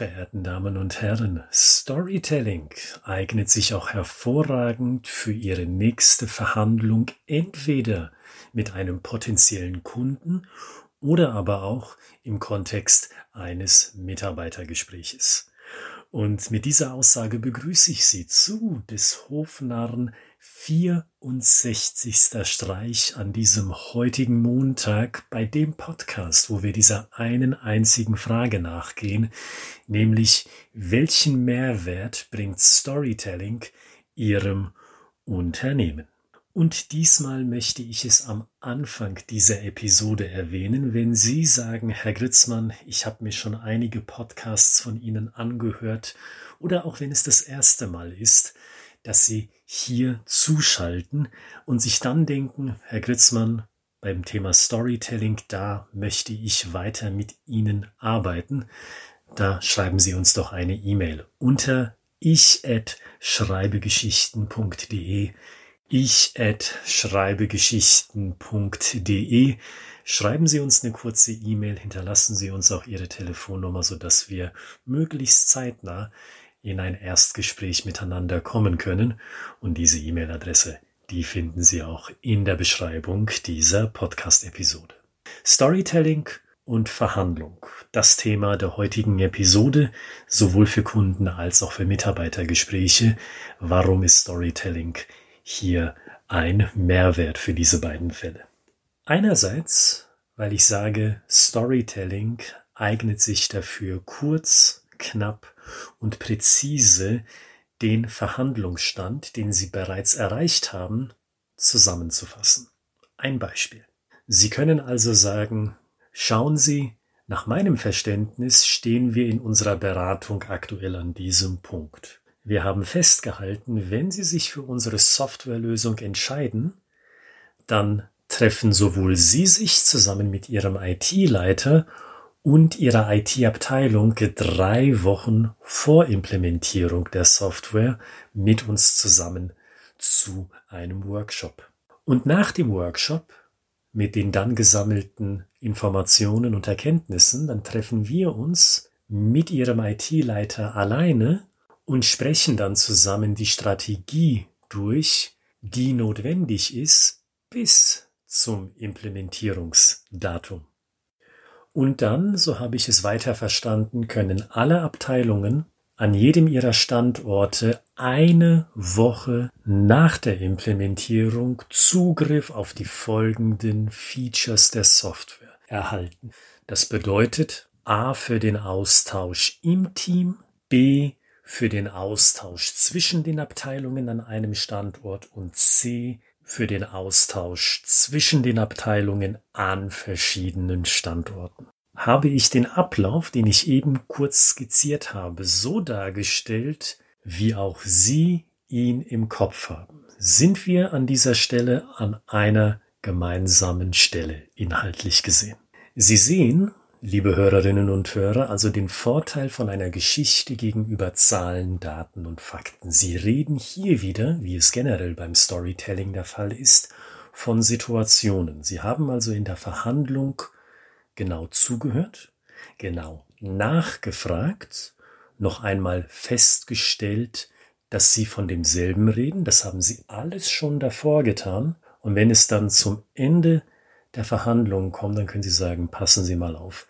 verehrten Damen und Herren, Storytelling eignet sich auch hervorragend für Ihre nächste Verhandlung entweder mit einem potenziellen Kunden oder aber auch im Kontext eines Mitarbeitergespräches. Und mit dieser Aussage begrüße ich Sie zu des Hofnarren 64. Streich an diesem heutigen Montag bei dem Podcast, wo wir dieser einen einzigen Frage nachgehen, nämlich welchen Mehrwert bringt Storytelling Ihrem Unternehmen? Und diesmal möchte ich es am Anfang dieser Episode erwähnen, wenn Sie sagen, Herr Gritzmann, ich habe mir schon einige Podcasts von Ihnen angehört, oder auch wenn es das erste Mal ist, dass Sie hier zuschalten und sich dann denken, Herr Gritzmann, beim Thema Storytelling, da möchte ich weiter mit Ihnen arbeiten. Da schreiben Sie uns doch eine E-Mail unter ich at schreibegeschichten.de ich at schreibegeschichten.de Schreiben Sie uns eine kurze E-Mail, hinterlassen Sie uns auch Ihre Telefonnummer, sodass wir möglichst zeitnah in ein Erstgespräch miteinander kommen können. Und diese E-Mail-Adresse, die finden Sie auch in der Beschreibung dieser Podcast-Episode. Storytelling und Verhandlung. Das Thema der heutigen Episode, sowohl für Kunden als auch für Mitarbeitergespräche. Warum ist Storytelling hier ein Mehrwert für diese beiden Fälle? Einerseits, weil ich sage, Storytelling eignet sich dafür kurz, knapp und präzise den Verhandlungsstand, den Sie bereits erreicht haben, zusammenzufassen. Ein Beispiel. Sie können also sagen, schauen Sie, nach meinem Verständnis stehen wir in unserer Beratung aktuell an diesem Punkt. Wir haben festgehalten, wenn Sie sich für unsere Softwarelösung entscheiden, dann treffen sowohl Sie sich zusammen mit Ihrem IT-Leiter und ihrer IT-Abteilung drei Wochen vor Implementierung der Software mit uns zusammen zu einem Workshop. Und nach dem Workshop mit den dann gesammelten Informationen und Erkenntnissen, dann treffen wir uns mit ihrem IT-Leiter alleine und sprechen dann zusammen die Strategie durch, die notwendig ist bis zum Implementierungsdatum. Und dann, so habe ich es weiter verstanden, können alle Abteilungen an jedem ihrer Standorte eine Woche nach der Implementierung Zugriff auf die folgenden Features der Software erhalten. Das bedeutet A für den Austausch im Team, B für den Austausch zwischen den Abteilungen an einem Standort und C für den Austausch zwischen den Abteilungen an verschiedenen Standorten. Habe ich den Ablauf, den ich eben kurz skizziert habe, so dargestellt, wie auch Sie ihn im Kopf haben? Sind wir an dieser Stelle an einer gemeinsamen Stelle inhaltlich gesehen? Sie sehen, liebe Hörerinnen und Hörer, also den Vorteil von einer Geschichte gegenüber Zahlen, Daten und Fakten. Sie reden hier wieder, wie es generell beim Storytelling der Fall ist, von Situationen. Sie haben also in der Verhandlung genau zugehört, genau nachgefragt, noch einmal festgestellt, dass Sie von demselben reden. Das haben Sie alles schon davor getan. Und wenn es dann zum Ende der Verhandlungen kommt, dann können Sie sagen, passen Sie mal auf.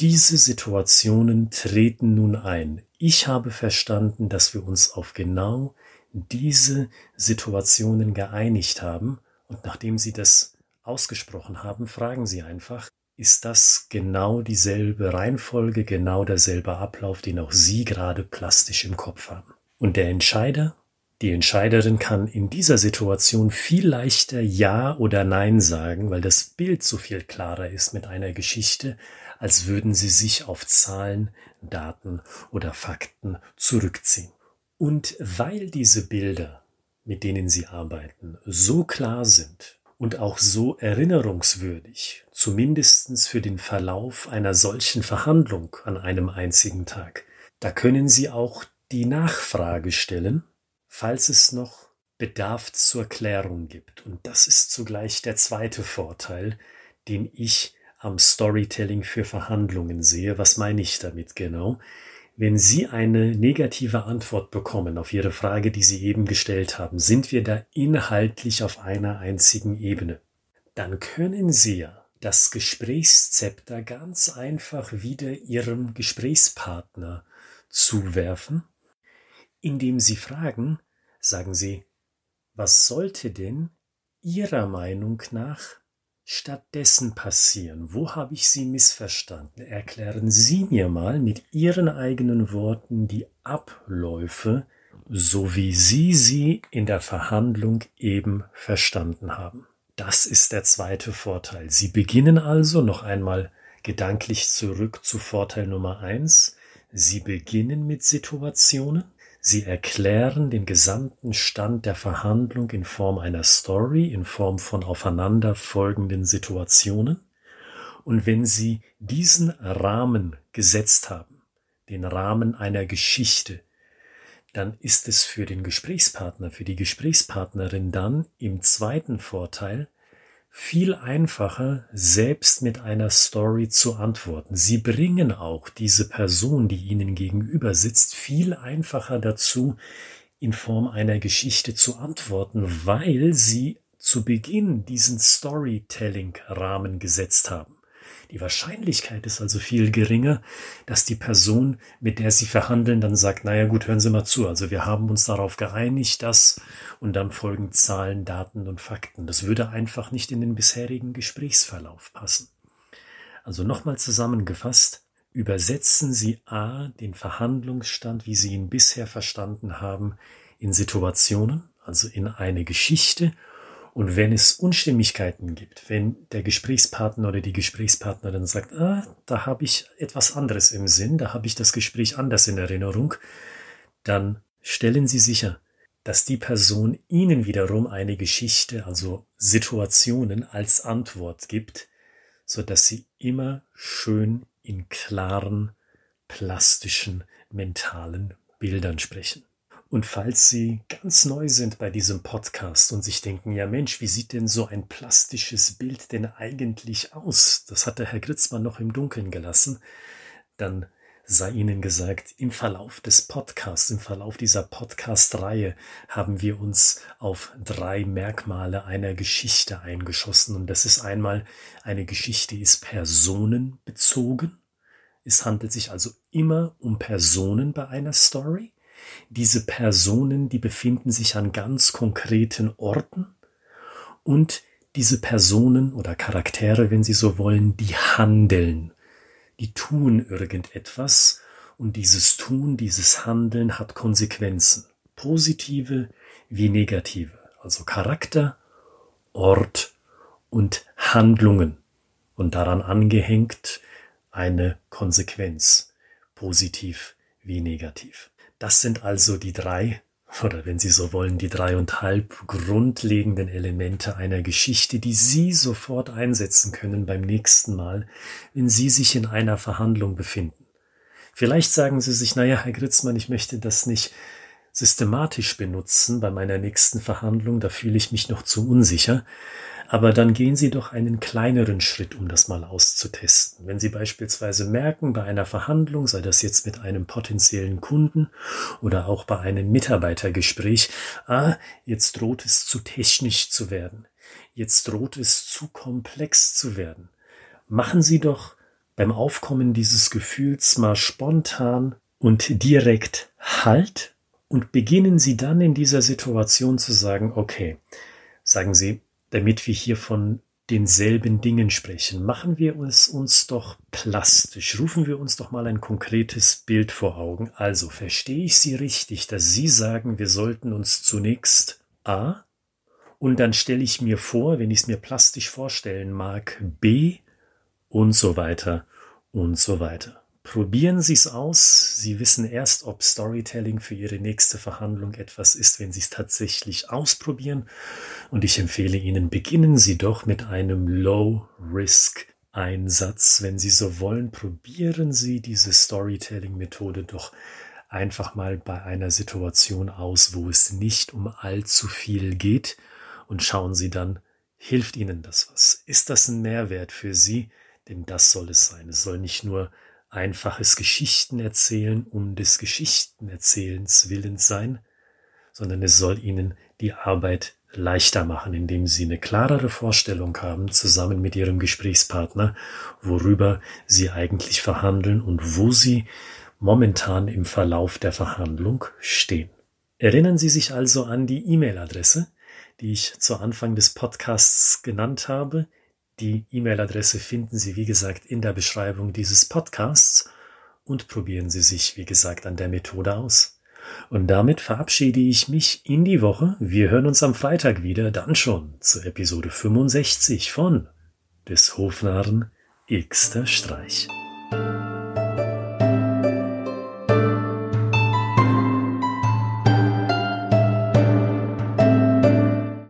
Diese Situationen treten nun ein. Ich habe verstanden, dass wir uns auf genau diese Situationen geeinigt haben und nachdem Sie das ausgesprochen haben, fragen Sie einfach, ist das genau dieselbe Reihenfolge, genau derselbe Ablauf, den auch Sie gerade plastisch im Kopf haben? Und der Entscheider, die Entscheiderin kann in dieser Situation viel leichter Ja oder Nein sagen, weil das Bild so viel klarer ist mit einer Geschichte, als würden sie sich auf Zahlen, Daten oder Fakten zurückziehen. Und weil diese Bilder, mit denen sie arbeiten, so klar sind und auch so erinnerungswürdig, zumindestens für den Verlauf einer solchen Verhandlung an einem einzigen Tag, da können sie auch die Nachfrage stellen, falls es noch Bedarf zur Klärung gibt. Und das ist zugleich der zweite Vorteil, den ich am Storytelling für Verhandlungen sehe. Was meine ich damit genau? Wenn Sie eine negative Antwort bekommen auf Ihre Frage, die Sie eben gestellt haben, sind wir da inhaltlich auf einer einzigen Ebene. Dann können Sie ja das Gesprächszepter ganz einfach wieder Ihrem Gesprächspartner zuwerfen, indem Sie fragen, sagen Sie, was sollte denn Ihrer Meinung nach stattdessen passieren? Wo habe ich Sie missverstanden? Erklären Sie mir mal mit Ihren eigenen Worten die Abläufe, so wie Sie sie in der Verhandlung eben verstanden haben. Das ist der zweite Vorteil. Sie beginnen also noch einmal gedanklich zurück zu Vorteil Nummer eins. Sie beginnen mit Situationen, Sie erklären den gesamten Stand der Verhandlung in Form einer Story, in Form von aufeinanderfolgenden Situationen. Und wenn Sie diesen Rahmen gesetzt haben, den Rahmen einer Geschichte, dann ist es für den Gesprächspartner, für die Gesprächspartnerin dann im zweiten Vorteil viel einfacher, selbst mit einer Story zu antworten. Sie bringen auch diese Person, die Ihnen gegenüber sitzt, viel einfacher dazu, in Form einer Geschichte zu antworten, weil Sie zu Beginn diesen Storytelling-Rahmen gesetzt haben. Die Wahrscheinlichkeit ist also viel geringer, dass die Person, mit der Sie verhandeln, dann sagt, naja gut, hören Sie mal zu, also wir haben uns darauf geeinigt, dass und dann folgen Zahlen, Daten und Fakten. Das würde einfach nicht in den bisherigen Gesprächsverlauf passen. Also nochmal zusammengefasst, übersetzen Sie A, den Verhandlungsstand, wie Sie ihn bisher verstanden haben, in Situationen, also in eine Geschichte und wenn es Unstimmigkeiten gibt, wenn der Gesprächspartner oder die Gesprächspartnerin sagt, ah, da habe ich etwas anderes im Sinn, da habe ich das Gespräch anders in Erinnerung, dann stellen Sie sicher, dass die Person Ihnen wiederum eine Geschichte, also Situationen als Antwort gibt, so dass Sie immer schön in klaren, plastischen, mentalen Bildern sprechen. Und falls Sie ganz neu sind bei diesem Podcast und sich denken, ja Mensch, wie sieht denn so ein plastisches Bild denn eigentlich aus? Das hat der Herr Gritzmann noch im Dunkeln gelassen. Dann sei Ihnen gesagt, im Verlauf des Podcasts, im Verlauf dieser Podcast-Reihe haben wir uns auf drei Merkmale einer Geschichte eingeschossen. Und das ist einmal, eine Geschichte ist personenbezogen. Es handelt sich also immer um Personen bei einer Story. Diese Personen, die befinden sich an ganz konkreten Orten und diese Personen oder Charaktere, wenn Sie so wollen, die handeln, die tun irgendetwas und dieses Tun, dieses Handeln hat Konsequenzen, positive wie negative, also Charakter, Ort und Handlungen. Und daran angehängt eine Konsequenz, positiv wie negativ. Das sind also die drei, oder wenn Sie so wollen, die dreieinhalb grundlegenden Elemente einer Geschichte, die Sie sofort einsetzen können beim nächsten Mal, wenn Sie sich in einer Verhandlung befinden. Vielleicht sagen Sie sich, naja, Herr Gritzmann, ich möchte das nicht systematisch benutzen bei meiner nächsten Verhandlung, da fühle ich mich noch zu unsicher. Aber dann gehen Sie doch einen kleineren Schritt, um das mal auszutesten. Wenn Sie beispielsweise merken, bei einer Verhandlung, sei das jetzt mit einem potenziellen Kunden oder auch bei einem Mitarbeitergespräch, ah, jetzt droht es zu technisch zu werden. Jetzt droht es zu komplex zu werden. Machen Sie doch beim Aufkommen dieses Gefühls mal spontan und direkt Halt und beginnen Sie dann in dieser Situation zu sagen, okay, sagen Sie, damit wir hier von denselben Dingen sprechen. Machen wir es uns doch plastisch. Rufen wir uns doch mal ein konkretes Bild vor Augen. Also verstehe ich Sie richtig, dass Sie sagen, wir sollten uns zunächst A und dann stelle ich mir vor, wenn ich es mir plastisch vorstellen mag, B und so weiter und so weiter. Probieren Sie es aus. Sie wissen erst, ob Storytelling für Ihre nächste Verhandlung etwas ist, wenn Sie es tatsächlich ausprobieren. Und ich empfehle Ihnen, beginnen Sie doch mit einem Low-Risk-Einsatz. Wenn Sie so wollen, probieren Sie diese Storytelling-Methode doch einfach mal bei einer Situation aus, wo es nicht um allzu viel geht und schauen Sie dann, hilft Ihnen das was? Ist das ein Mehrwert für Sie? Denn das soll es sein. Es soll nicht nur einfaches Geschichtenerzählen um des Geschichtenerzählens willens sein, sondern es soll ihnen die Arbeit leichter machen, indem sie eine klarere Vorstellung haben, zusammen mit ihrem Gesprächspartner, worüber sie eigentlich verhandeln und wo sie momentan im Verlauf der Verhandlung stehen. Erinnern Sie sich also an die E-Mail-Adresse, die ich zu Anfang des Podcasts genannt habe. Die E-Mail-Adresse finden Sie, wie gesagt, in der Beschreibung dieses Podcasts und probieren Sie sich, wie gesagt, an der Methode aus. Und damit verabschiede ich mich in die Woche. Wir hören uns am Freitag wieder, dann schon zur Episode 65 von des Hofnarren Xter Streich.